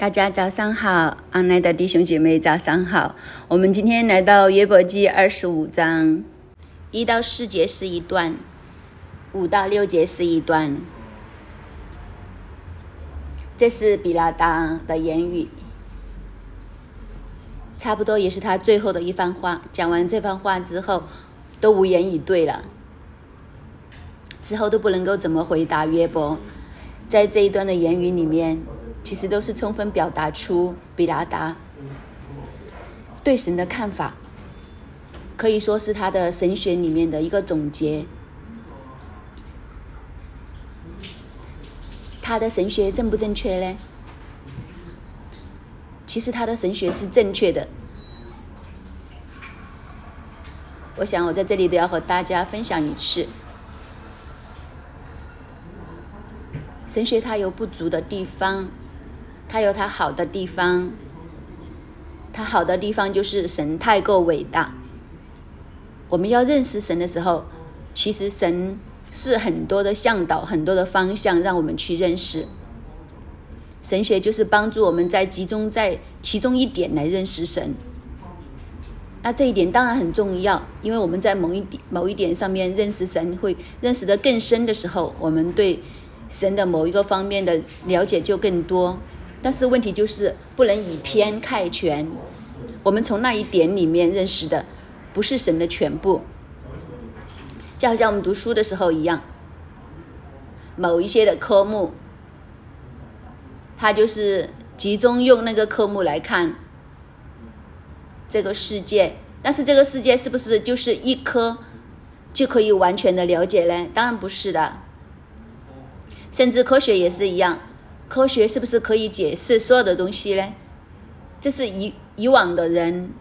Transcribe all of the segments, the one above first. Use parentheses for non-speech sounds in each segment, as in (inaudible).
大家早上好，安来的弟兄姐妹早上好。我们今天来到约伯记二十五章，一到四节是一段，五到六节是一段。这是比拉达的言语，差不多也是他最后的一番话。讲完这番话之后，都无言以对了，之后都不能够怎么回答约伯。在这一段的言语里面。其实都是充分表达出比拉达对神的看法，可以说是他的神学里面的一个总结。他的神学正不正确呢？其实他的神学是正确的。我想我在这里都要和大家分享一次，神学它有不足的地方。它有它好的地方，它好的地方就是神太过伟大。我们要认识神的时候，其实神是很多的向导，很多的方向让我们去认识。神学就是帮助我们在集中在其中一点来认识神。那这一点当然很重要，因为我们在某一点某一点上面认识神，会认识的更深的时候，我们对神的某一个方面的了解就更多。但是问题就是不能以偏概全，我们从那一点里面认识的不是神的全部，就好像我们读书的时候一样，某一些的科目，它就是集中用那个科目来看这个世界，但是这个世界是不是就是一科就可以完全的了解呢？当然不是的，甚至科学也是一样。科学是不是可以解释所有的东西呢？这是以以往的人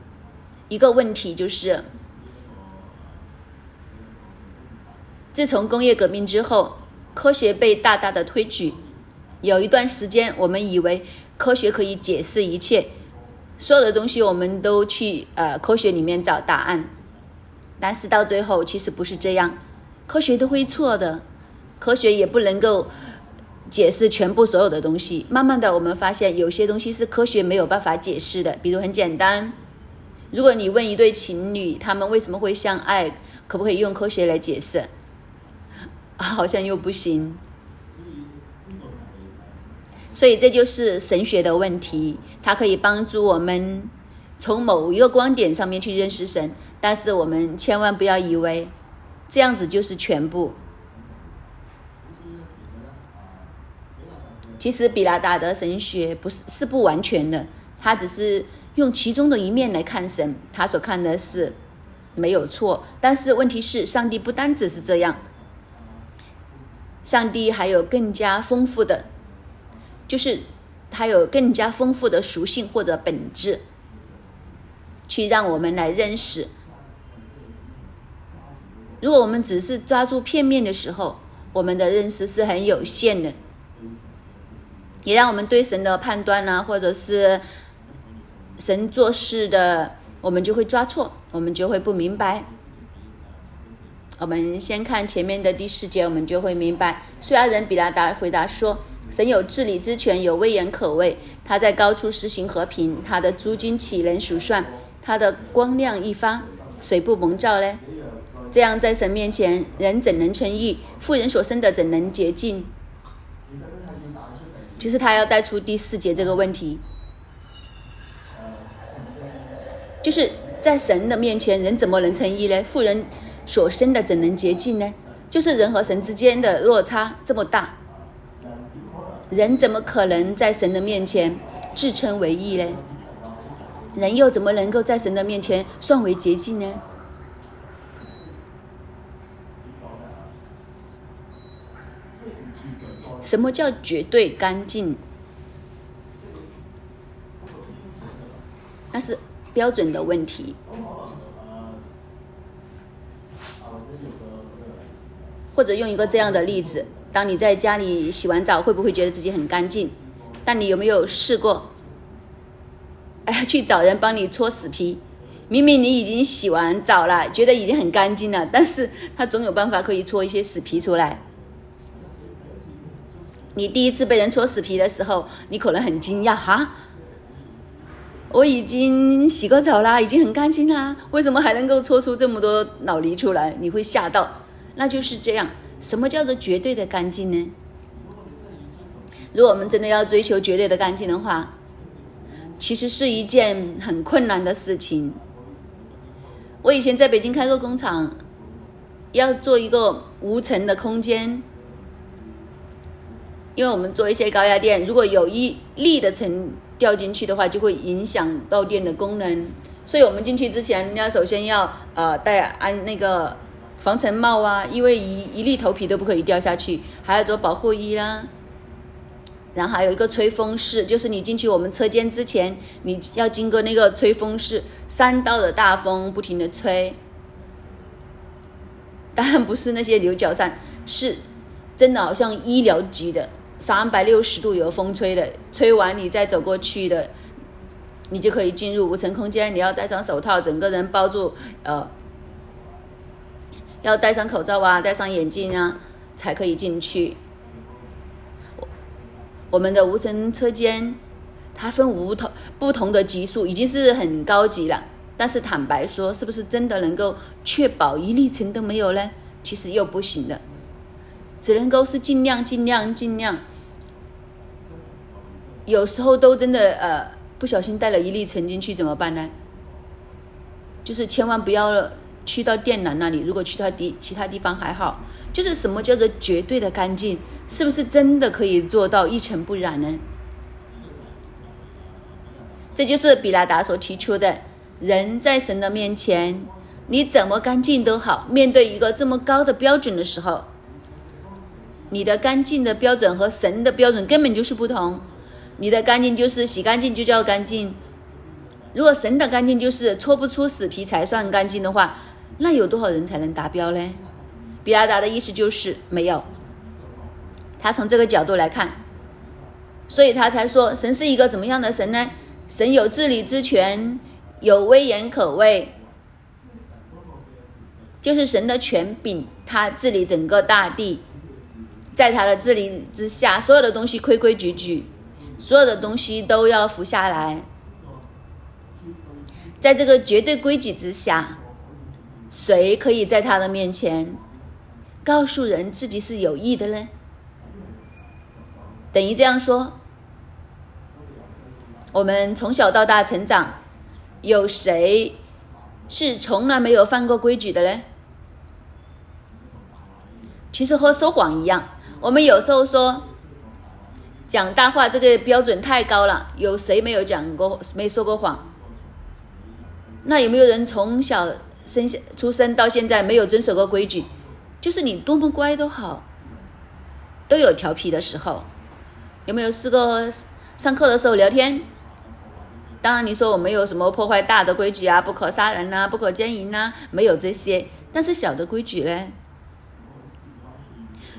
一个问题，就是自从工业革命之后，科学被大大的推举。有一段时间，我们以为科学可以解释一切，所有的东西我们都去呃科学里面找答案。但是到最后，其实不是这样，科学都会错的，科学也不能够。解释全部所有的东西，慢慢的我们发现有些东西是科学没有办法解释的。比如很简单，如果你问一对情侣他们为什么会相爱，可不可以用科学来解释？(laughs) 好像又不行。所以这就是神学的问题，它可以帮助我们从某一个观点上面去认识神，但是我们千万不要以为这样子就是全部。其实比拉达的神学不是是不完全的，他只是用其中的一面来看神，他所看的是没有错。但是问题是，上帝不单只是这样，上帝还有更加丰富的，就是他有更加丰富的属性或者本质，去让我们来认识。如果我们只是抓住片面的时候，我们的认识是很有限的。也让我们对神的判断呢，或者是神做事的，我们就会抓错，我们就会不明白。我们先看前面的第四节，我们就会明白。虽然人比拉达回答说：“神有治理之权，有威严可畏，他在高处实行和平，他的诸君岂能数算？他的光亮一方，谁不蒙照呢？这样在神面前，人怎能称义？妇人所生的怎能洁净？”其实他要带出第四节这个问题，就是在神的面前，人怎么能称义呢？妇人所生的怎能洁净呢？就是人和神之间的落差这么大，人怎么可能在神的面前自称为义呢？人又怎么能够在神的面前算为洁净呢？什么叫绝对干净？那是标准的问题。或者用一个这样的例子：当你在家里洗完澡，会不会觉得自己很干净？但你有没有试过，哎，去找人帮你搓死皮？明明你已经洗完澡了，觉得已经很干净了，但是他总有办法可以搓一些死皮出来。你第一次被人搓死皮的时候，你可能很惊讶哈。我已经洗过澡啦，已经很干净啦，为什么还能够搓出这么多老泥出来？你会吓到，那就是这样。什么叫做绝对的干净呢？如果我们真的要追求绝对的干净的话，其实是一件很困难的事情。我以前在北京开过工厂，要做一个无尘的空间，因为我们做一些高压电，如果有一粒的尘。掉进去的话，就会影响到电的功能，所以我们进去之前，要首先要呃戴安那个防尘帽啊，因为一一粒头皮都不可以掉下去，还要做保护衣啦。然后还有一个吹风室，就是你进去我们车间之前，你要经过那个吹风室，三道的大风不停的吹，当然不是那些牛角扇，是真的好像医疗级的。三百六十度有风吹的，吹完你再走过去的，你就可以进入无尘空间。你要戴上手套，整个人包住，呃，要戴上口罩啊，戴上眼镜啊，才可以进去。我们的无尘车间，它分无同不同的级数，已经是很高级了。但是坦白说，是不是真的能够确保一粒尘都没有呢？其实又不行的。只能够是尽量、尽量、尽量。有时候都真的呃，不小心带了一粒尘进去怎么办呢？就是千万不要去到电缆那里。如果去到地其他地方还好。就是什么叫做绝对的干净？是不是真的可以做到一尘不染呢？这就是比拉达所提出的：人在神的面前，你怎么干净都好。面对一个这么高的标准的时候。你的干净的标准和神的标准根本就是不同。你的干净就是洗干净就叫干净，如果神的干净就是搓不出死皮才算干净的话，那有多少人才能达标呢？比亚达的意思就是没有。他从这个角度来看，所以他才说神是一个怎么样的神呢？神有治理之权，有威严可畏，就是神的权柄，他治理整个大地。在他的治理之下，所有的东西规规矩矩，所有的东西都要服下来。在这个绝对规矩之下，谁可以在他的面前告诉人自己是有益的呢？等于这样说：我们从小到大成长，有谁是从来没有犯过规矩的呢？其实和说谎一样。我们有时候说讲大话，这个标准太高了。有谁没有讲过、没说过谎？那有没有人从小生、出生到现在没有遵守过规矩？就是你多么乖都好，都有调皮的时候。有没有试过上课的时候聊天？当然，你说我没有什么破坏大的规矩啊，不可杀人呐，不可奸淫呐，没有这些。但是小的规矩呢？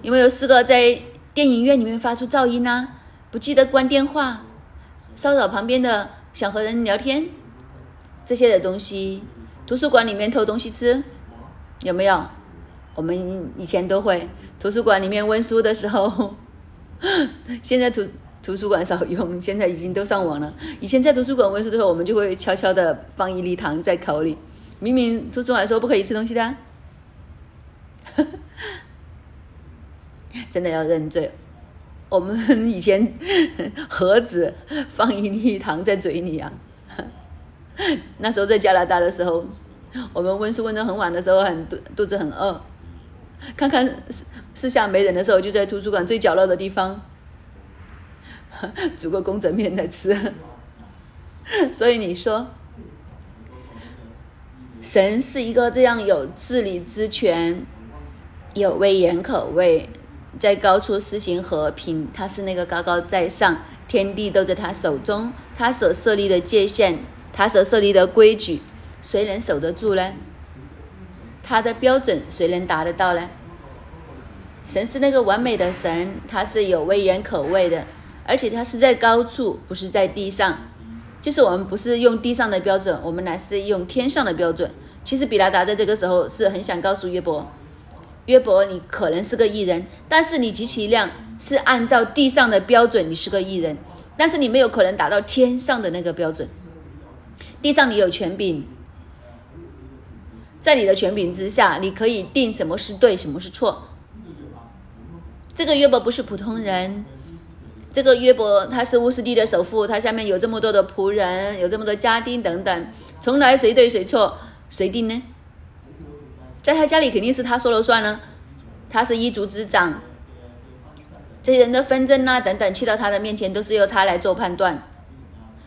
有没有试过在电影院里面发出噪音呢？不记得关电话，骚扰旁边的想和人聊天，这些的东西。图书馆里面偷东西吃，有没有？我们以前都会。图书馆里面温书的时候，(laughs) 现在图图书馆少用，现在已经都上网了。以前在图书馆温书的时候，我们就会悄悄的放一粒糖在口里，明明图书馆说不可以吃东西的。真的要认罪。我们以前 (laughs) 盒子放一粒糖在嘴里啊。那时候在加拿大的时候，我们温书温到很晚的时候，很肚肚子很饿，看看四四下没人的时候，就在图书馆最角落的地方煮个公仔面来吃。所以你说，神是一个这样有治理之权、有威严可畏。在高处施行和平，他是那个高高在上，天地都在他手中。他所设立的界限，他所设立的规矩，谁能守得住呢？他的标准，谁能达得到呢？神是那个完美的神，他是有威严可畏的，而且他是在高处，不是在地上。就是我们不是用地上的标准，我们乃是用天上的标准。其实比拉达在这个时候是很想告诉约伯。约伯，你可能是个艺人，但是你极其量是按照地上的标准，你是个艺人，但是你没有可能达到天上的那个标准。地上你有权柄，在你的权柄之下，你可以定什么是对，什么是错。这个约伯不是普通人，这个约伯他是乌斯地的首富，他下面有这么多的仆人，有这么多家丁等等，从来谁对谁错谁定呢？在他家里肯定是他说了算呢，他是一族之长，这些人的纷争啊等等，去到他的面前都是由他来做判断，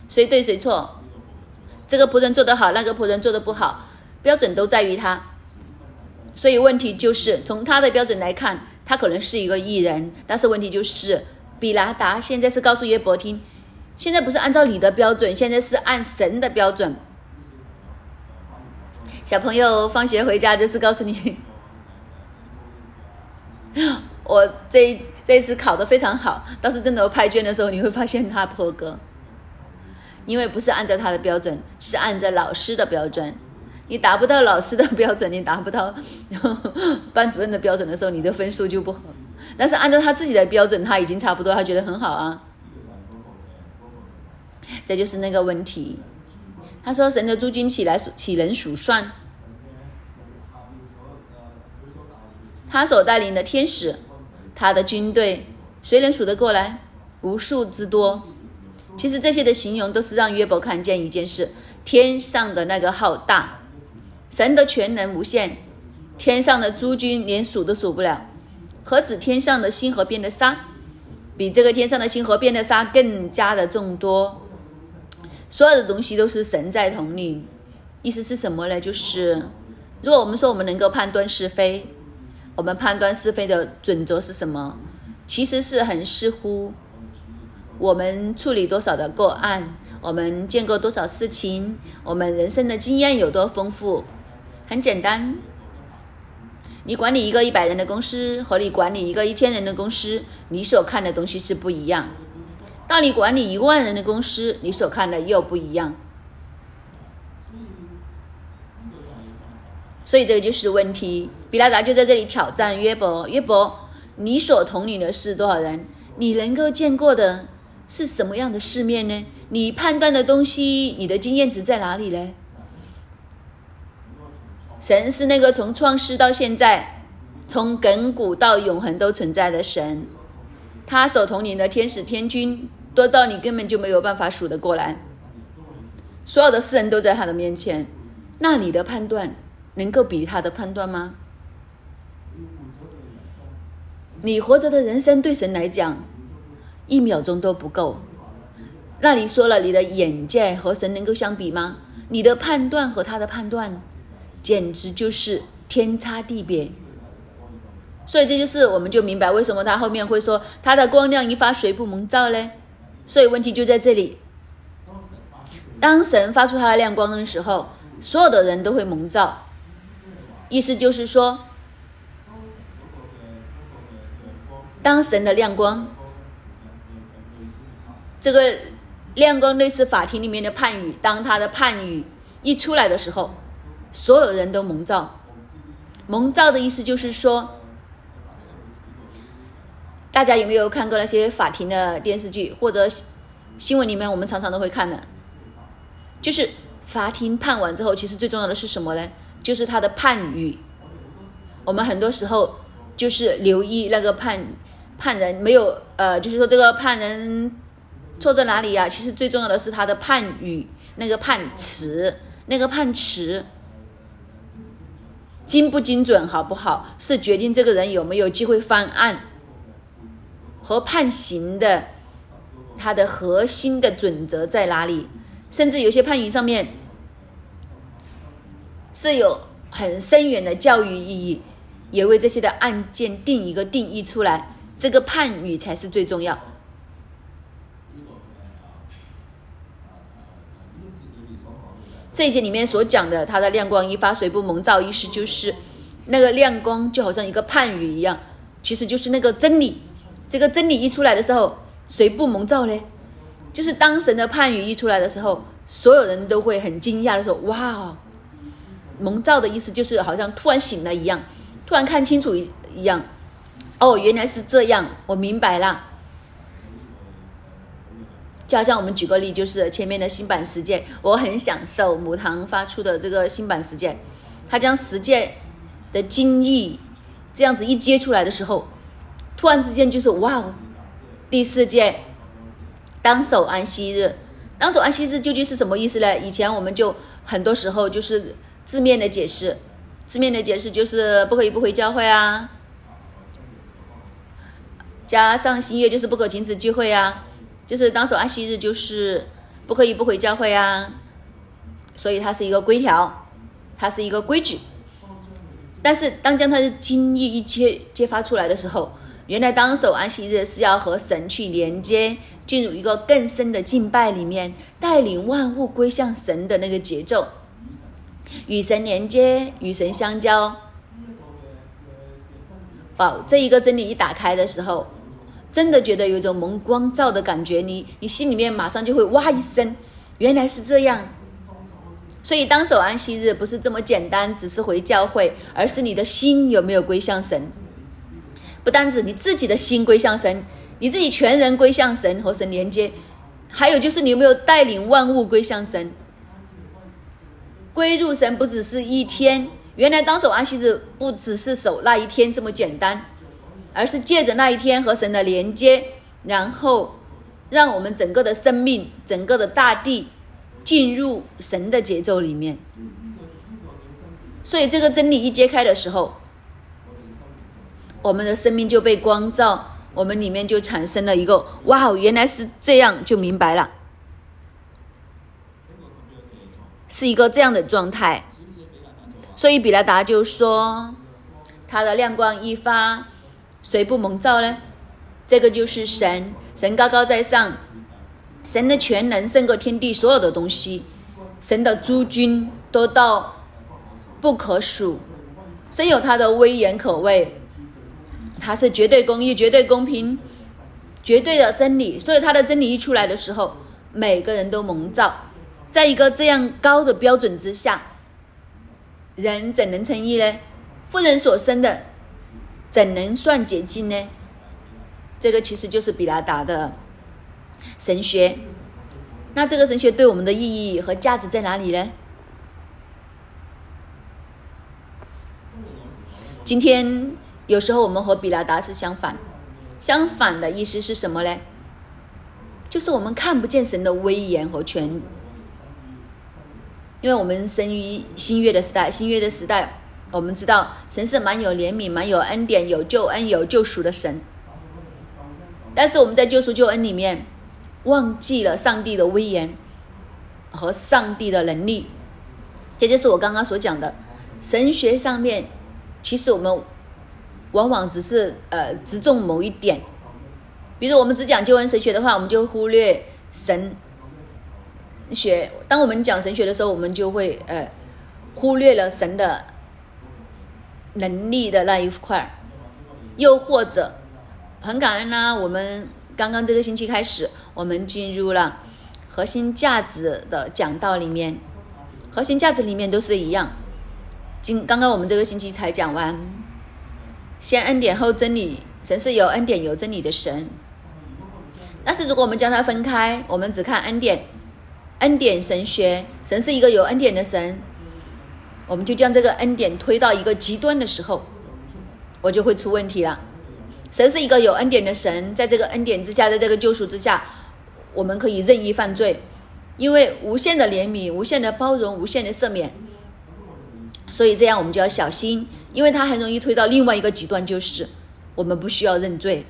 谁对谁错，这个仆人做得好，那个仆人做得不好，标准都在于他，所以问题就是从他的标准来看，他可能是一个艺人，但是问题就是比拉达现在是告诉约伯听，现在不是按照你的标准，现在是按神的标准。小朋友放学回家就是告诉你，(laughs) 我这这一次考的非常好，倒是真的拍卷的时候你会发现他破格，因为不是按照他的标准，是按照老师的标准。你达不到老师的标准，(laughs) 你达不到班主任的标准的时候，你的分数就不合。但是按照他自己的标准，他已经差不多，他觉得很好啊。这就是那个问题。他说：“神的诸军起来，岂能数算？他所带领的天使，他的军队，谁能数得过来？无数之多。其实这些的形容都是让约伯看见一件事：天上的那个浩大，神的全能无限，天上的诸军连数都数不了。何止天上的星河边的沙，比这个天上的星河边的沙更加的众多。”所有的东西都是神在统领，意思是什么呢？就是如果我们说我们能够判断是非，我们判断是非的准则是什么？其实是很视乎我们处理多少的个案，我们见过多少事情，我们人生的经验有多丰富。很简单，你管理一个一百人的公司和你管理一个一千人的公司，你所看的东西是不一样。当你管理一万人的公司，你所看的又不一样，所以这个就是问题。比拉达就在这里挑战约伯：约伯，你所统领的是多少人？你能够见过的是什么样的世面呢？你判断的东西，你的经验值在哪里呢？神是那个从创世到现在，从亘古到永恒都存在的神。他所统领的天使天君多到你根本就没有办法数得过来，所有的世人都在他的面前，那你的判断能够比他的判断吗？你活着的人生对神来讲，一秒钟都不够。那你说了，你的眼界和神能够相比吗？你的判断和他的判断，简直就是天差地别。所以这就是我们就明白为什么他后面会说他的光亮一发谁不蒙照呢？所以问题就在这里。当神发出他的亮光的时候，所有的人都会蒙照。意思就是说，当神的亮光，这个亮光类似法庭里面的判语，当他的判语一出来的时候，所有人都蒙照。蒙照的意思就是说。大家有没有看过那些法庭的电视剧或者新闻里面？我们常常都会看的，就是法庭判完之后，其实最重要的是什么呢？就是他的判语。我们很多时候就是留意那个判判人没有呃，就是说这个判人错在哪里呀？其实最重要的是他的判语，那个判词，那个判词精不精准，好不好？是决定这个人有没有机会翻案。和判刑的，它的核心的准则在哪里？甚至有些判语上面是有很深远的教育意义，也为这些的案件定一个定义出来。这个判语才是最重要。这一节里面所讲的，它的亮光一发，谁不蒙照？意思就是那个亮光就好像一个判语一样，其实就是那个真理。这个真理一出来的时候，谁不蒙召呢？就是当神的判语一出来的时候，所有人都会很惊讶的说：“哇！”蒙召的意思就是好像突然醒了一样，突然看清楚一一样，哦，原来是这样，我明白了。就好像我们举个例，就是前面的新版实践，我很享受母堂发出的这个新版实践，它将实践的精义这样子一接出来的时候，突然之间就是哇哦！第四届当守安息日，当守安息日究竟是什么意思呢？以前我们就很多时候就是字面的解释，字面的解释就是不可以不回教会啊，加上新月就是不可停止聚会啊。就是当守安息日，就是不可以不回教会啊，所以它是一个规条，它是一个规矩。但是当将它的经意一揭揭发出来的时候，原来当守安息日是要和神去连接，进入一个更深的敬拜里面，带领万物归向神的那个节奏，与神连接，与神相交。哦，这一个真理一打开的时候。真的觉得有一种蒙光照的感觉，你你心里面马上就会哇一声，原来是这样。所以当守安息日不是这么简单，只是回教会，而是你的心有没有归向神。不单指你自己的心归向神，你自己全人归向神和神连接，还有就是你有没有带领万物归向神。归入神不只是一天，原来当守安息日不只是守那一天这么简单。而是借着那一天和神的连接，然后让我们整个的生命、整个的大地进入神的节奏里面。所以这个真理一揭开的时候，我们的生命就被光照，我们里面就产生了一个“哇，原来是这样”，就明白了，是一个这样的状态。所以比拉达就说：“他的亮光一发。”谁不蒙照呢？这个就是神，神高高在上，神的全能胜过天地所有的东西，神的诸君多到不可数，神有他的威严可畏，他是绝对公义、绝对公平、绝对的真理，所以他的真理一出来的时候，每个人都蒙照，在一个这样高的标准之下，人怎能称义呢？富人所生的。怎能算洁净呢？这个其实就是比拉达的神学。那这个神学对我们的意义和价值在哪里呢？今天有时候我们和比拉达是相反，相反的意思是什么呢？就是我们看不见神的威严和权，因为我们生于新约的时代，新约的时代。我们知道神是蛮有怜悯、蛮有恩典、有救恩、有救赎的神，但是我们在救赎救恩里面忘记了上帝的威严和上帝的能力，这就是我刚刚所讲的神学上面，其实我们往往只是呃只重某一点，比如我们只讲救恩神学的话，我们就忽略神学；当我们讲神学的时候，我们就会呃忽略了神的。能力的那一块儿，又或者很感恩呢。我们刚刚这个星期开始，我们进入了核心价值的讲道里面。核心价值里面都是一样。今刚刚我们这个星期才讲完，先恩典后真理，神是有恩典有真理的神。但是如果我们将它分开，我们只看恩典，恩典神学，神是一个有恩典的神。我们就将这个恩典推到一个极端的时候，我就会出问题了。神是一个有恩典的神，在这个恩典之下，在这个救赎之下，我们可以任意犯罪，因为无限的怜悯、无限的包容、无限的赦免。所以这样我们就要小心，因为它很容易推到另外一个极端，就是我们不需要认罪，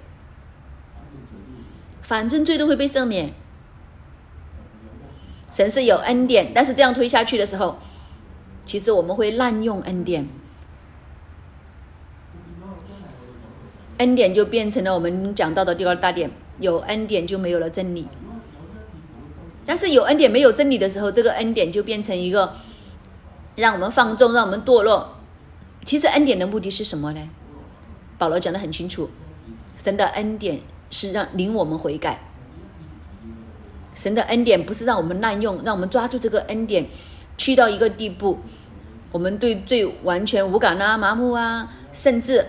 反正罪都会被赦免。神是有恩典，但是这样推下去的时候。其实我们会滥用恩典，恩典就变成了我们讲到的第二大点：有恩典就没有了真理。但是有恩典没有真理的时候，这个恩典就变成一个让我们放纵、让我们堕落。其实恩典的目的是什么呢？保罗讲的很清楚：神的恩典是让领我们悔改。神的恩典不是让我们滥用，让我们抓住这个恩典。去到一个地步，我们对罪完全无感啊、麻木啊，甚至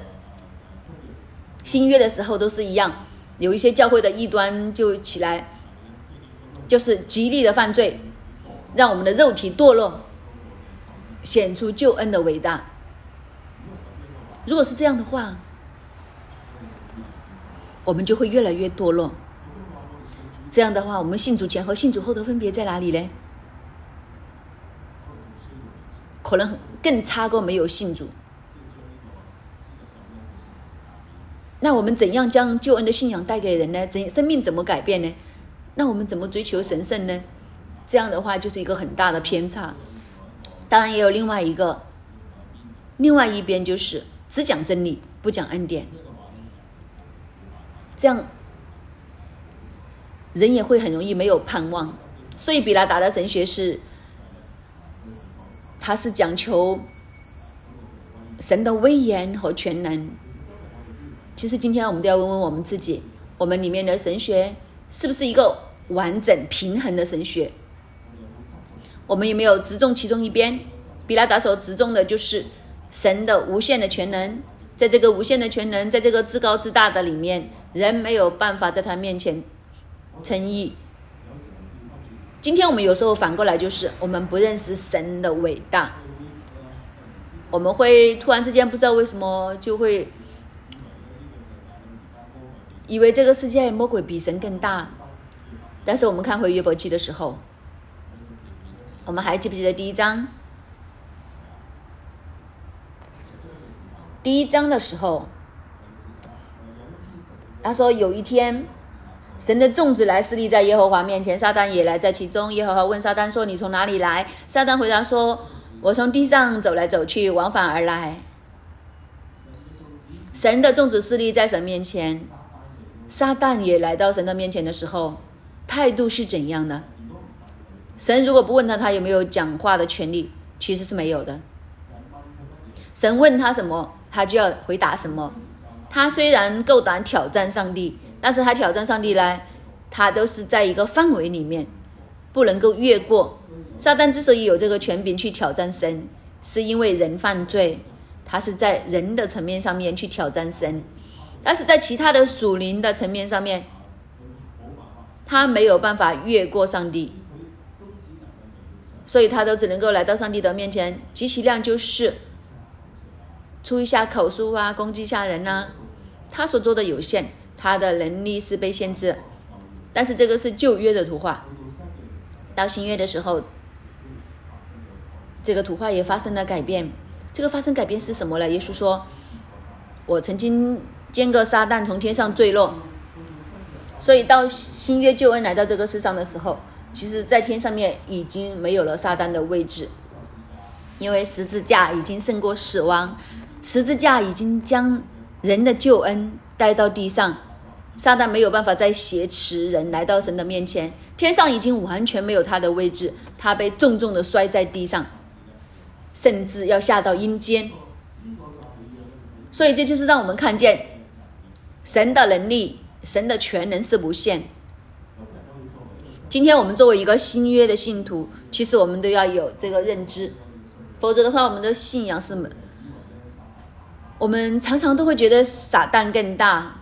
新约的时候都是一样，有一些教会的异端就起来，就是极力的犯罪，让我们的肉体堕落，显出救恩的伟大。如果是这样的话，我们就会越来越堕落。这样的话，我们信主前和信主后的分别在哪里呢？可能更差过没有信主。那我们怎样将救恩的信仰带给人呢？怎生命怎么改变呢？那我们怎么追求神圣呢？这样的话就是一个很大的偏差。当然也有另外一个，另外一边就是只讲真理不讲恩典，这样人也会很容易没有盼望。所以比拉达的神学是。他是讲求神的威严和全能。其实今天我们都要问问我们自己：我们里面的神学是不是一个完整平衡的神学？我们有没有只重其中一边？比拉达所只重的就是神的无限的全能，在这个无限的全能，在这个至高至大的里面，人没有办法在他面前称义。今天我们有时候反过来，就是我们不认识神的伟大，我们会突然之间不知道为什么就会以为这个世界魔鬼比神更大。但是我们看回约伯记的时候，我们还记不记得第一章？第一章的时候，他说有一天。神的众子来侍立在耶和华面前，撒旦也来在其中。耶和华问撒旦说：“你从哪里来？”撒旦回答说：“我从地上走来走去，往返而来。”神的众子势立在神面前，撒旦也来到神的面前的时候，态度是怎样的？神如果不问他，他有没有讲话的权利？其实是没有的。神问他什么，他就要回答什么。他虽然够胆挑战上帝。但是他挑战上帝呢，他都是在一个范围里面，不能够越过。撒旦之所以有这个权柄去挑战神，是因为人犯罪，他是在人的层面上面去挑战神，但是在其他的属灵的层面上面，他没有办法越过上帝，所以他都只能够来到上帝的面前，极其量就是出一下口述啊，攻击一下人呐，他所做的有限。他的能力是被限制，但是这个是旧约的图画。到新约的时候，这个图画也发生了改变。这个发生改变是什么呢？耶稣说：“我曾经见过撒旦从天上坠落。”所以到新约救恩来到这个世上的时候，其实在天上面已经没有了撒旦的位置，因为十字架已经胜过死亡，十字架已经将人的救恩带到地上。撒旦没有办法再挟持人来到神的面前，天上已经完全没有他的位置，他被重重的摔在地上，甚至要下到阴间。所以这就是让我们看见神的能力，神的全能是无限。今天我们作为一个新约的信徒，其实我们都要有这个认知，否则的话，我们的信仰是，我们常常都会觉得撒旦更大。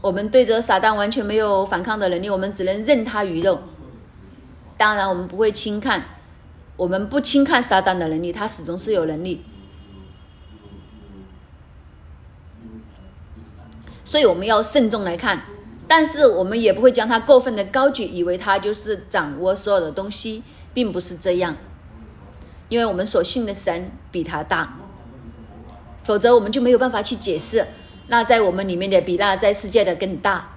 我们对着撒旦完全没有反抗的能力，我们只能任他鱼肉。当然，我们不会轻看，我们不轻看撒旦的能力，他始终是有能力。所以我们要慎重来看，但是我们也不会将他过分的高举，以为他就是掌握所有的东西，并不是这样。因为我们所信的神比他大，否则我们就没有办法去解释。那在我们里面的比那在世界的更大，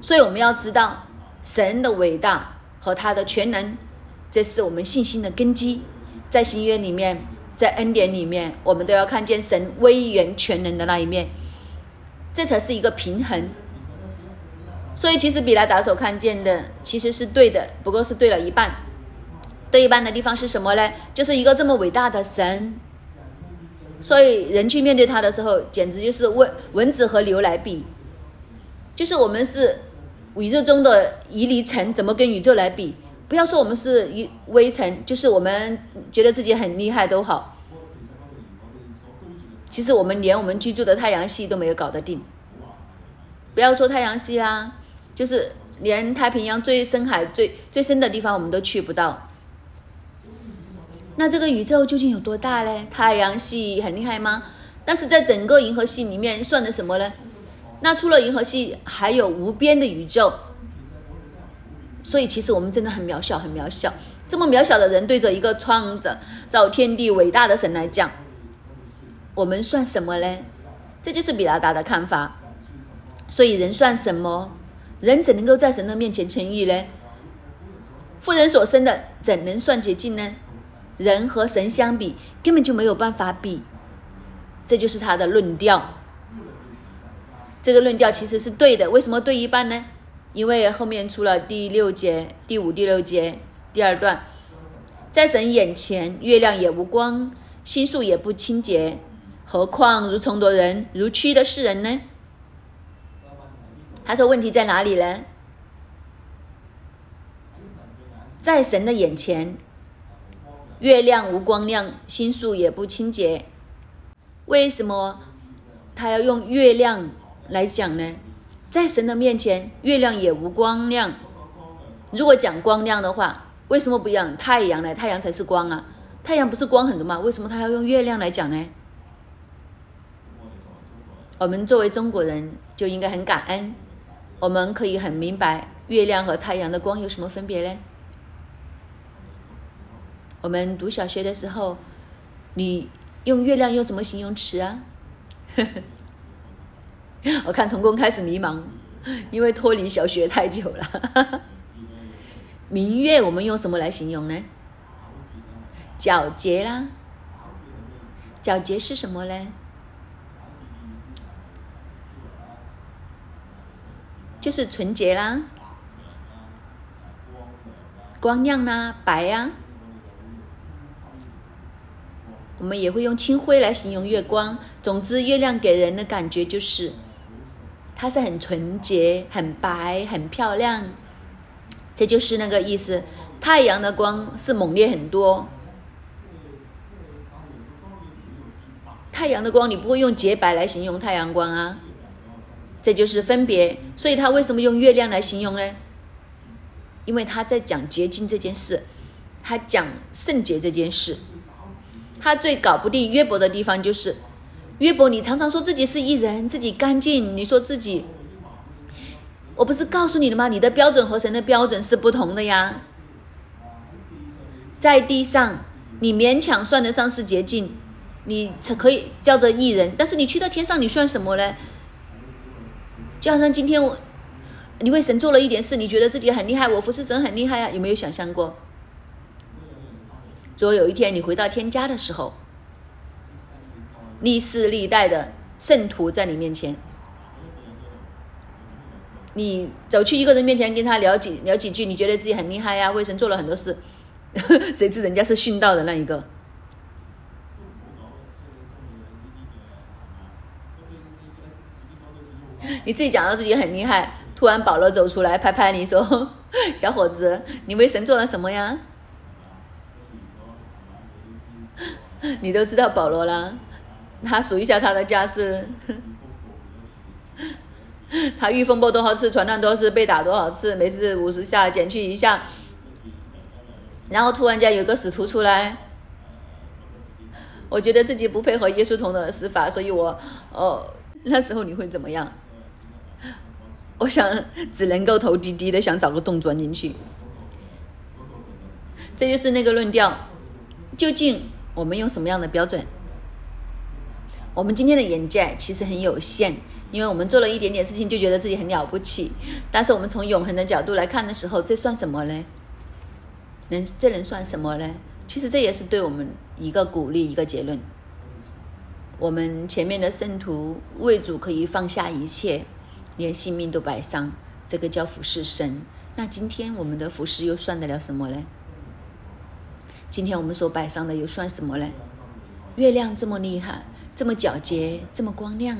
所以我们要知道神的伟大和他的全能，这是我们信心的根基。在新约里面，在恩典里面，我们都要看见神威严全能的那一面，这才是一个平衡。所以，其实比拉达所看见的其实是对的，不过是对了一半。对一半的地方是什么呢？就是一个这么伟大的神。所以人去面对他的时候，简直就是蚊蚊子和牛来比，就是我们是宇宙中的一粒尘，怎么跟宇宙来比？不要说我们是一微尘，就是我们觉得自己很厉害都好。其实我们连我们居住的太阳系都没有搞得定，不要说太阳系啦，就是连太平洋最深海最最深的地方我们都去不到。那这个宇宙究竟有多大呢？太阳系很厉害吗？但是在整个银河系里面算的什么呢？那除了银河系，还有无边的宇宙。所以其实我们真的很渺小，很渺小。这么渺小的人，对着一个创造造天地伟大的神来讲，我们算什么呢？这就是比拉达的看法。所以人算什么？人怎能够在神的面前称义呢？富人所生的怎能算洁净呢？人和神相比，根本就没有办法比。这就是他的论调，这个论调其实是对的。为什么对一半呢？因为后面出了第六节、第五、第六节第二段，在神眼前，月亮也无光，星宿也不清洁，何况如虫的人、如蛆的世人呢？他说：“问题在哪里呢？在神的眼前，月亮无光亮，星宿也不清洁。”为什么他要用月亮来讲呢？在神的面前，月亮也无光亮。如果讲光亮的话，为什么不讲太阳呢？太阳才是光啊！太阳不是光很多吗？为什么他要用月亮来讲呢？我们作为中国人就应该很感恩，我们可以很明白月亮和太阳的光有什么分别呢？我们读小学的时候，你。用月亮用什么形容词啊？(laughs) 我看童工开始迷茫，因为脱离小学太久了。(laughs) 明月我们用什么来形容呢？皎洁啦，皎洁是什么呢？就是纯洁啦，光亮啦，白呀。我们也会用清辉来形容月光。总之，月亮给人的感觉就是，它是很纯洁、很白、很漂亮。这就是那个意思。太阳的光是猛烈很多。太阳的光，你不会用洁白来形容太阳光啊。这就是分别。所以，他为什么用月亮来形容呢？因为他在讲洁净这件事，他讲圣洁这件事。他最搞不定约伯的地方就是，约伯，你常常说自己是艺人，自己干净，你说自己，我不是告诉你了吗？你的标准和神的标准是不同的呀。在地上，你勉强算得上是洁净，你才可以叫做艺人，但是你去到天上，你算什么呢？就好像今天我，你为神做了一点事，你觉得自己很厉害，我服侍神很厉害啊，有没有想象过？如果有一天你回到天家的时候，历世历代的圣徒在你面前，你走去一个人面前跟他聊几聊几句，你觉得自己很厉害呀？为神做了很多事，(laughs) 谁知人家是殉道的那一个？你自己讲到自己很厉害，突然保罗走出来拍拍你说：“ (laughs) 小伙子，你为神做了什么呀？” (laughs) 你都知道保罗啦，他数一下他的家世，(laughs) 他遇风波多少次，传难多少次，被打多少次，每次五十下减去一下，然后突然间有个使徒出来，我觉得自己不配合耶稣同的死法，所以我哦，那时候你会怎么样？我想只能够头低低的想找个洞钻进去，这就是那个论调，究竟。我们用什么样的标准？我们今天的眼界其实很有限，因为我们做了一点点事情就觉得自己很了不起。但是我们从永恒的角度来看的时候，这算什么呢？能这能算什么呢？其实这也是对我们一个鼓励，一个结论。我们前面的圣徒为主可以放下一切，连性命都摆上，这个叫服侍神。那今天我们的服侍又算得了什么呢？今天我们所摆上的又算什么呢？月亮这么厉害，这么皎洁，这么光亮，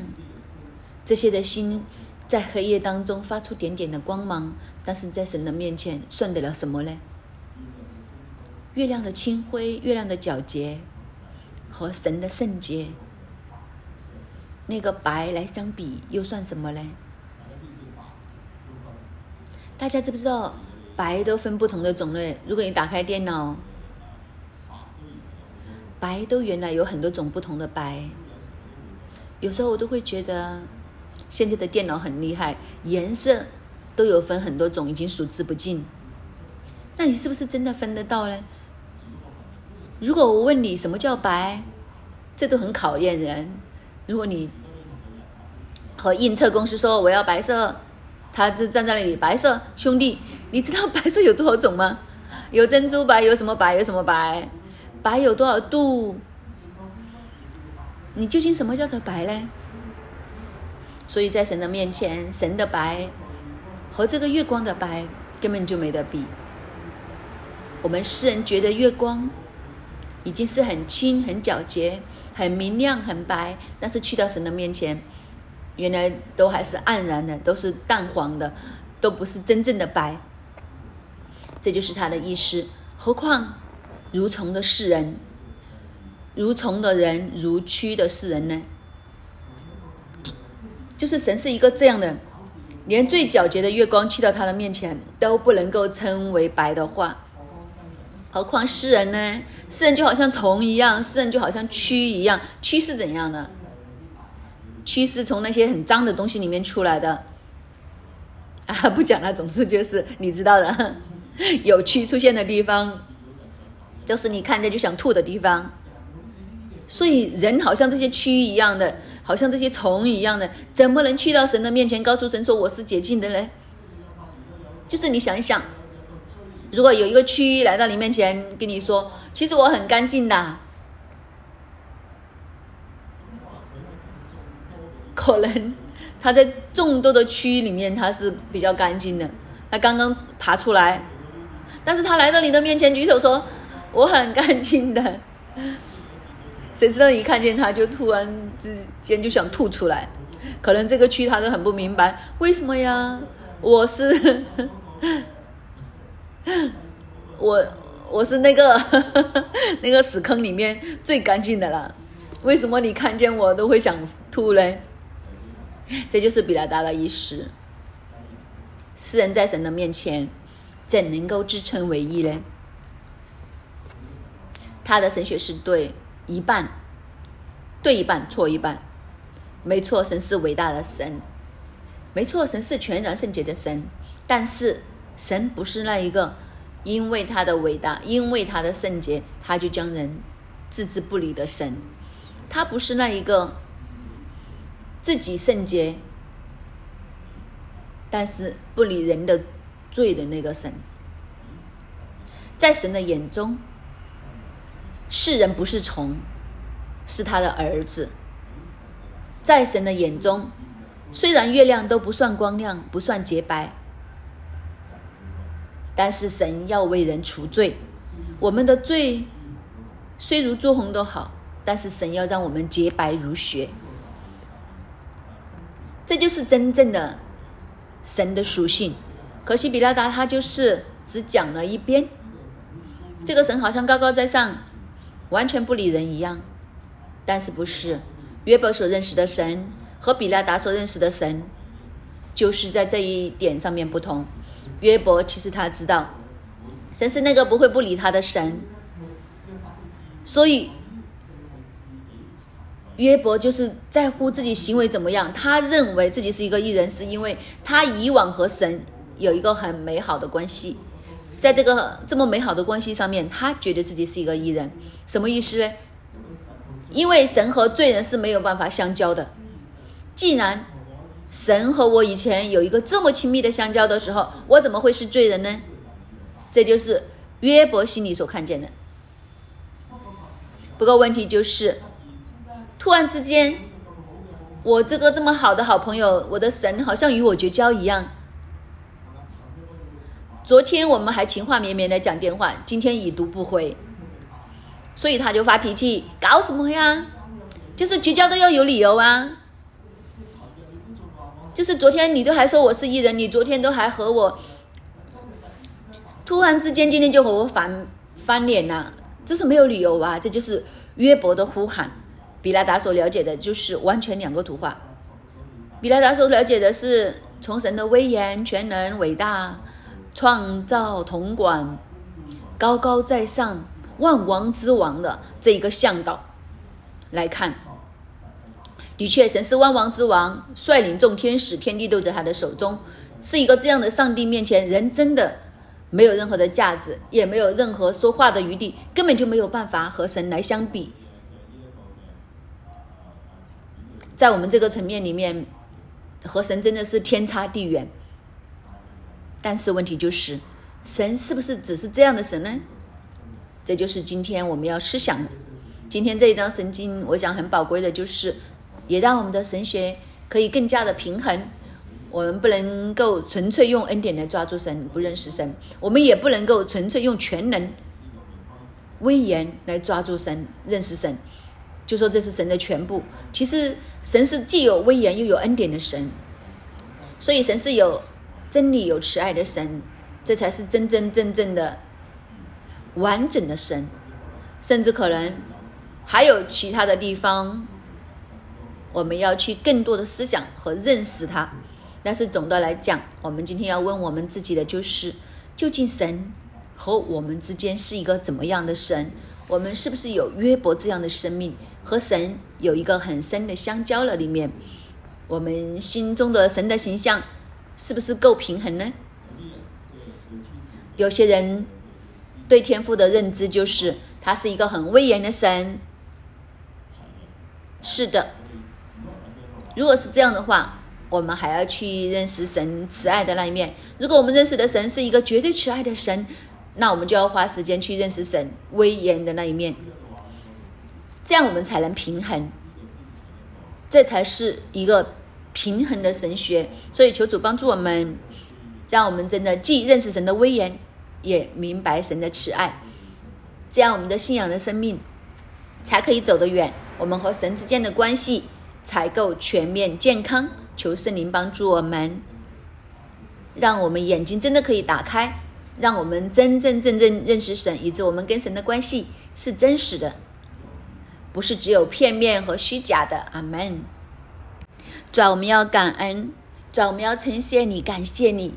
这些的心在黑夜当中发出点点的光芒，但是在神的面前算得了什么呢？月亮的清辉，月亮的皎洁和神的圣洁，那个白来相比，又算什么嘞？大家知不知道白都分不同的种类？如果你打开电脑，白都原来有很多种不同的白。有时候我都会觉得，现在的电脑很厉害，颜色都有分很多种，已经数之不尽。那你是不是真的分得到呢？如果我问你什么叫白，这都很考验人。如果你和印册公司说我要白色，他就站在那里，白色兄弟，你知道白色有多少种吗？有珍珠白，有什么白，有什么白，白有多少度？你究竟什么叫做白呢？所以在神的面前，神的白和这个月光的白根本就没得比。我们世人觉得月光已经是很清、很皎洁、很明亮、很白，但是去到神的面前，原来都还是黯然的，都是淡黄的，都不是真正的白。这就是他的意思。何况如虫的世人，如虫的人，如蛆的世人呢？就是神是一个这样的，连最皎洁的月光去到他的面前都不能够称为白的话。何况世人呢？世人就好像虫一样，世人就好像蛆一样。蛆是怎样的？蛆是从那些很脏的东西里面出来的。啊，不讲了。总之就是你知道的，(laughs) 有蛆出现的地方，都是你看着就想吐的地方。所以人好像这些蛆一样的，好像这些虫一样的，怎么能去到神的面前，告诉神说我是洁净的呢？就是你想一想。如果有一个蛆来到你面前，跟你说：“其实我很干净的。”可能 (laughs) 他在众多的蛆里面，他是比较干净的。他刚刚爬出来，但是他来到你的面前，举手说：“我很干净的。”谁知道一看见他就突然之间就想吐出来？可能这个区他都很不明白，为什么呀？我是。(laughs) 我我是那个 (laughs) 那个屎坑里面最干净的了，为什么你看见我都会想吐呢？这就是比拉达的意思。世人在神的面前，怎能够自称为义呢？他的神学是对一半，对一半，错一半。没错，神是伟大的神，没错，神是全然圣洁的神，但是。神不是那一个，因为他的伟大，因为他的圣洁，他就将人置之不理的神。他不是那一个自己圣洁，但是不理人的罪的那个神。在神的眼中，世人不是虫，是他的儿子。在神的眼中，虽然月亮都不算光亮，不算洁白。但是神要为人除罪，我们的罪虽如朱红都好，但是神要让我们洁白如雪。这就是真正的神的属性。可惜比拉达他就是只讲了一边，这个神好像高高在上，完全不理人一样。但是不是约伯所认识的神和比拉达所认识的神，就是在这一点上面不同。约伯其实他知道，神是那个不会不理他的神，所以约伯就是在乎自己行为怎么样。他认为自己是一个艺人，是因为他以往和神有一个很美好的关系，在这个这么美好的关系上面，他觉得自己是一个艺人。什么意思呢？因为神和罪人是没有办法相交的，既然。神和我以前有一个这么亲密的相交的时候，我怎么会是罪人呢？这就是约伯心里所看见的。不过问题就是，突然之间，我这个这么好的好朋友，我的神好像与我绝交一样。昨天我们还情话绵绵的讲电话，今天已读不回，所以他就发脾气，搞什么呀？就是绝交都要有理由啊。就是昨天你都还说我是艺人，你昨天都还和我，突然之间今天就和我反翻脸了，这是没有理由啊！这就是约伯的呼喊，比拉达所了解的就是完全两个图画。比拉达所了解的是从神的威严、全能、伟大、创造、统管、高高在上、万王之王的这一个向导来看。的确，神是万王之王，率领众天使，天地都在他的手中，是一个这样的上帝面前，人真的没有任何的价值，也没有任何说话的余地，根本就没有办法和神来相比。在我们这个层面里面，和神真的是天差地远。但是问题就是，神是不是只是这样的神呢？这就是今天我们要思想的。今天这一章圣经，我想很宝贵的就是。也让我们的神学可以更加的平衡。我们不能够纯粹用恩典来抓住神，不认识神；我们也不能够纯粹用全能、威严来抓住神，认识神。就说这是神的全部。其实神是既有威严又有恩典的神，所以神是有真理、有慈爱的神，这才是真真正正的完整的神。甚至可能还有其他的地方。我们要去更多的思想和认识它，但是总的来讲，我们今天要问我们自己的就是：究竟神和我们之间是一个怎么样的神？我们是不是有约伯这样的生命，和神有一个很深的相交了？里面，我们心中的神的形象是不是够平衡呢？有些人对天赋的认知就是，他是一个很威严的神。是的。如果是这样的话，我们还要去认识神慈爱的那一面。如果我们认识的神是一个绝对慈爱的神，那我们就要花时间去认识神威严的那一面。这样我们才能平衡，这才是一个平衡的神学。所以求主帮助我们，让我们真的既认识神的威严，也明白神的慈爱。这样我们的信仰的生命才可以走得远。我们和神之间的关系。才够全面健康，求圣灵帮助我们，让我们眼睛真的可以打开，让我们真真正正认识神，以致我们跟神的关系是真实的，不是只有片面和虚假的。阿门。主啊，我们要感恩，主啊，我们要称谢你，感谢你，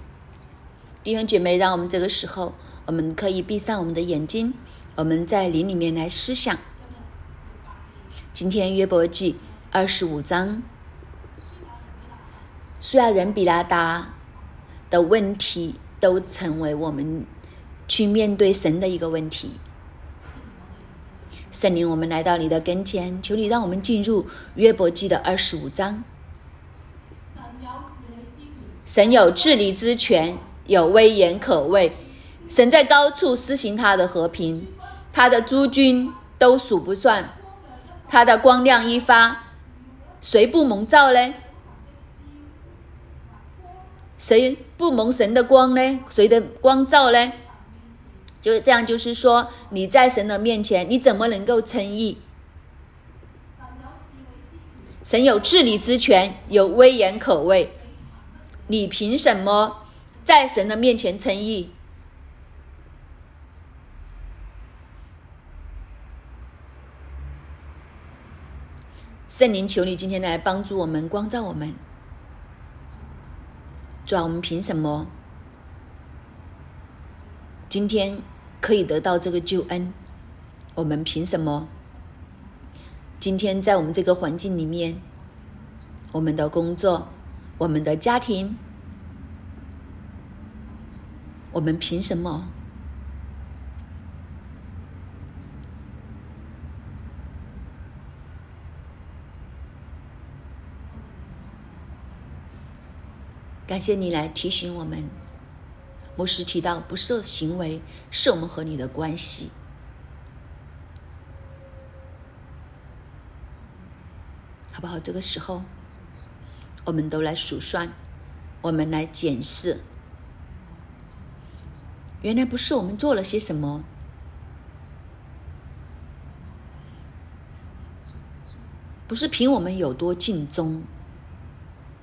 弟兄姐妹，让我们这个时候，我们可以闭上我们的眼睛，我们在灵里面来思想，今天约伯记。二十五章，苏亚人比拉达的问题都成为我们去面对神的一个问题。圣灵，我们来到你的跟前，求你让我们进入约伯记的二十五章。神有治理之权，有威严可畏。神在高处施行他的和平，他的诸军都数不算，他的光亮一发。谁不蒙照呢？谁不蒙神的光呢？谁的光照呢？就是这样，就是说你在神的面前，你怎么能够称义？神有治理之权，有威严可畏，你凭什么在神的面前称义？圣灵，求你今天来帮助我们，光照我们。主啊，我们凭什么今天可以得到这个救恩？我们凭什么今天在我们这个环境里面，我们的工作、我们的家庭，我们凭什么？感谢你来提醒我们，牧师提到不赦行为是我们和你的关系，好不好？这个时候，我们都来数算，我们来检视，原来不是我们做了些什么，不是凭我们有多尽忠，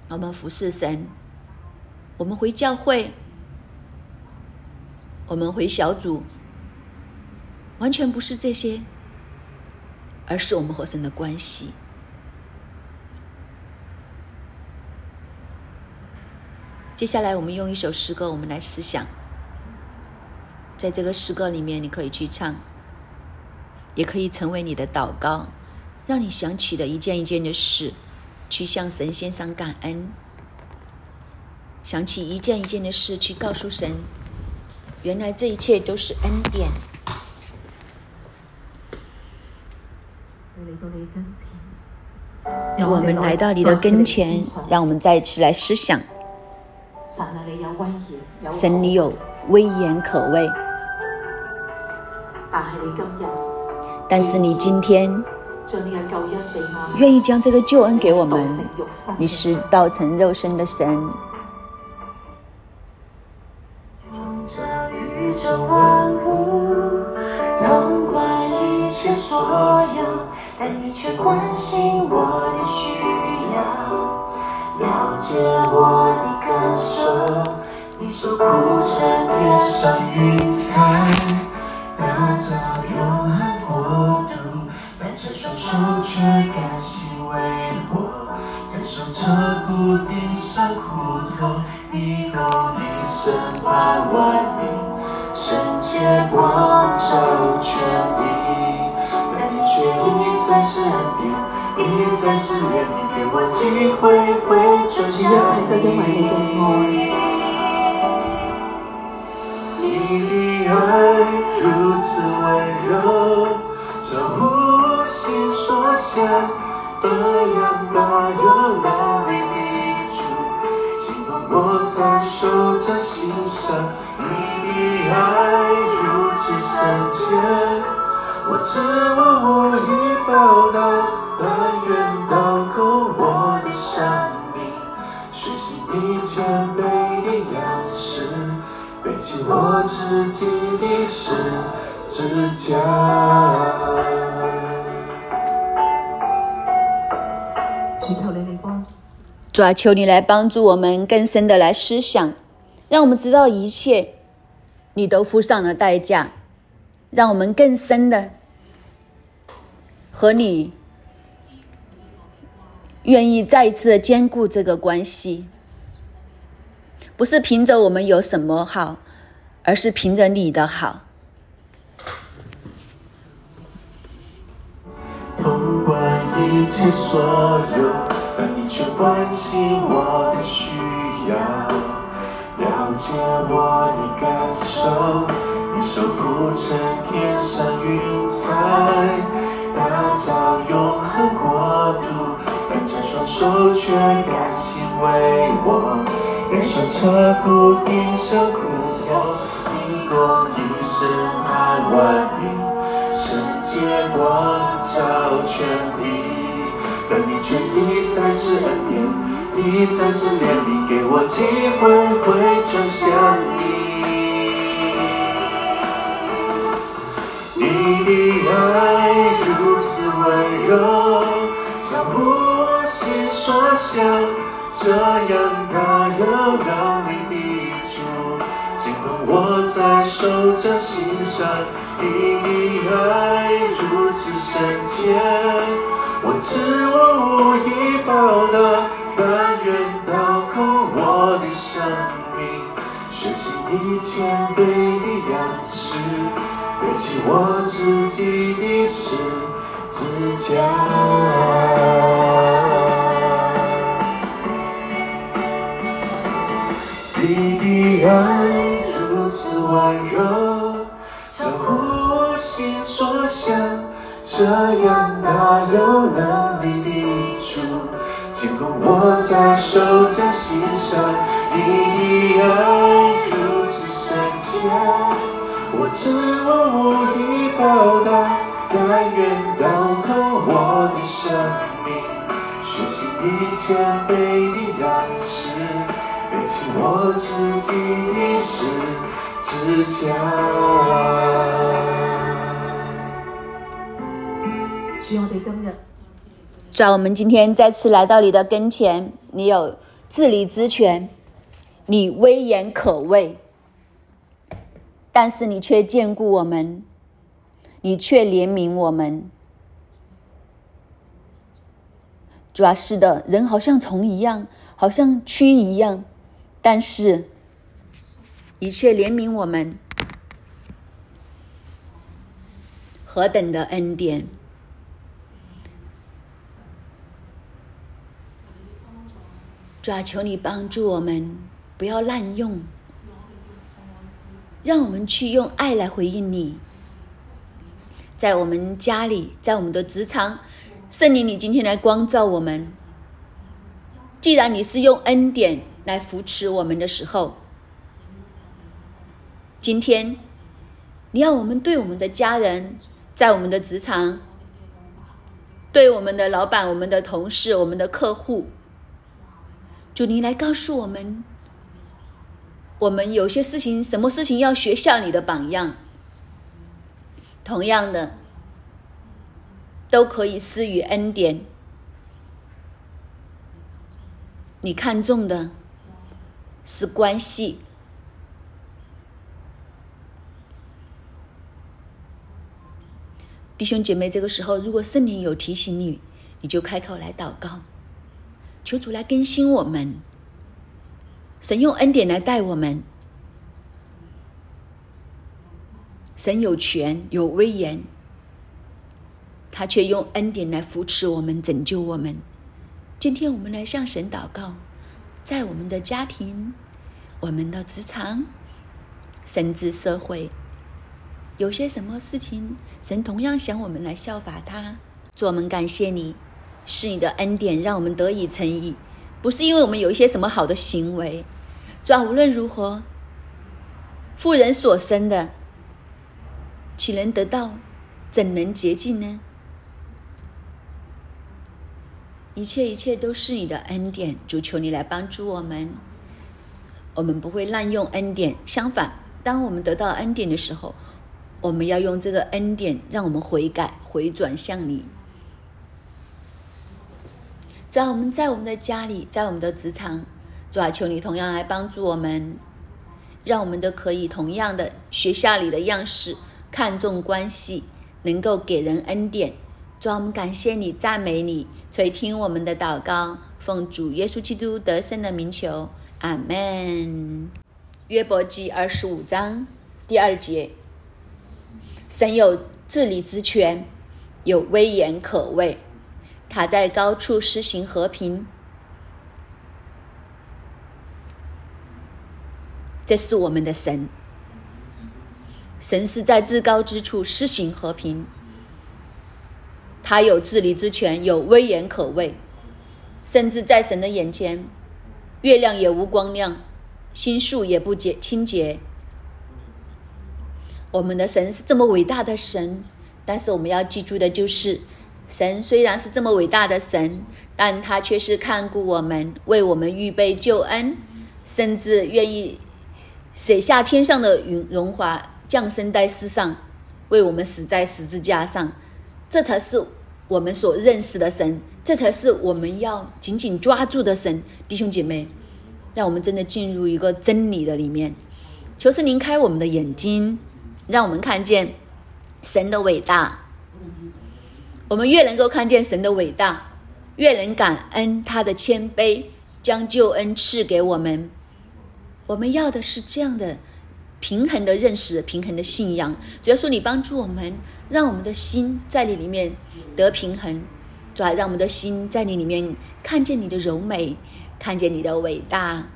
我们服侍神。我们回教会，我们回小组，完全不是这些，而是我们和神的关系。接下来，我们用一首诗歌，我们来思想。在这个诗歌里面，你可以去唱，也可以成为你的祷告，让你想起的一件一件的事，去向神献上感恩。想起一件一件的事，去告诉神，原来这一切都是恩典。我们来到你的跟前，让我们再一次来思想。神，你有威严可畏。但是你今天愿意将这个救恩给我们，你是道成肉身的神。的十字架。主啊，求你来帮助我们更深的来思想，让我们知道一切，你都付上了代价，让我们更深的。和你愿意再一次的兼顾这个关系，不是凭着我们有什么好，而是凭着你的好。通关一切所有，但你却关心我的需要，了解我的感受，你守护成天上云彩。打造永恒国度，单着双手却甘心为我，忍受彻骨顶上苦痛，公义审判万民，世界光照全地，但你却一再是恩典，一再是怜悯，给我机会回转向你。你的爱如此温柔，超乎我心所想，这样大有能力，在手掌心上。你的爱如此深切，我知我无以报答，但愿倒空我的生命，学习你谦卑的样式。背起我自己的十字架，你的爱样大有能力的主，请容我在手掌心上，你的爱如此深切。我知我无以报答，但愿倒空我的生命，学习你谦卑的样式，背起我自己的十字架。希望你今日，在我们今天再次来到你的跟前，你有治理之权，你威严可畏。但是你却眷顾我们，你却怜悯我们，主啊，是的，人好像虫一样，好像蛆一样，但是，你却怜悯我们，何等的恩典！主啊，求你帮助我们，不要滥用，让我们去用爱来回应你。在我们家里，在我们的职场，圣灵，你今天来光照我们。既然你是用恩典来扶持我们的时候，今天你要我们对我们的家人，在我们的职场，对我们的老板、我们的同事、我们的客户，主，你来告诉我们，我们有些事情，什么事情要学效你的榜样。同样的，都可以施予恩典。你看重的是关系，弟兄姐妹，这个时候，如果圣灵有提醒你，你就开口来祷告，求主来更新我们，神用恩典来带我们。神有权有威严，他却用恩典来扶持我们、拯救我们。今天我们来向神祷告，在我们的家庭、我们的职场，甚至社会，有些什么事情，神同样想我们来效法他。主，我们感谢你，是你的恩典让我们得以成义，不是因为我们有一些什么好的行为。主，无论如何，妇人所生的。岂能得到？怎能洁净呢？一切一切都是你的恩典，主求你来帮助我们。我们不会滥用恩典，相反，当我们得到恩典的时候，我们要用这个恩典，让我们悔改、回转向你。在我们在我们的家里，在我们的职场，主啊，求你同样来帮助我们，让我们都可以同样的学校里的样式。看重关系，能够给人恩典，主啊，我们感谢你，赞美你，垂听我们的祷告，奉主耶稣基督得胜的名求，阿门。约伯记二十五章第二节，神有治理之权，有威严可畏，他在高处施行和平，这是我们的神。神是在至高之处施行和平，他有治理之权，有威严可畏，甚至在神的眼前，月亮也无光亮，星宿也不洁清洁。我们的神是这么伟大的神，但是我们要记住的就是，神虽然是这么伟大的神，但他却是看顾我们，为我们预备救恩，甚至愿意舍下天上的荣荣华。降生在世上，为我们死在十字架上，这才是我们所认识的神，这才是我们要紧紧抓住的神。弟兄姐妹，让我们真的进入一个真理的里面。求神您开我们的眼睛，让我们看见神的伟大。我们越能够看见神的伟大，越能感恩他的谦卑，将救恩赐给我们。我们要的是这样的。平衡的认识，平衡的信仰。主要说，你帮助我们，让我们的心在你里面得平衡。主要让我们的心在你里面看见你的柔美，看见你的伟大。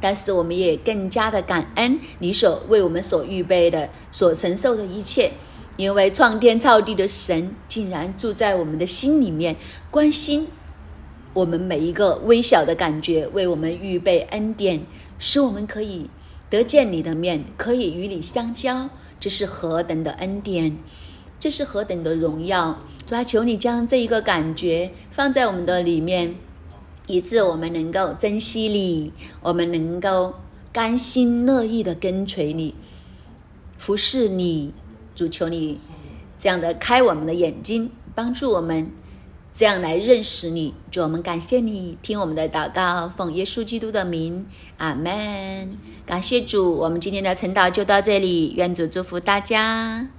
但是，我们也更加的感恩你所为我们所预备的、所承受的一切。因为创天造地的神竟然住在我们的心里面，关心我们每一个微小的感觉，为我们预备恩典，使我们可以。得见你的面，可以与你相交，这是何等的恩典，这是何等的荣耀！主啊，求你将这一个感觉放在我们的里面，以致我们能够珍惜你，我们能够甘心乐意的跟随你，服侍你。主求你这样的开我们的眼睛，帮助我们。这样来认识你，主我们感谢你，听我们的祷告，奉耶稣基督的名，阿门。感谢主，我们今天的晨祷就到这里，愿主祝福大家。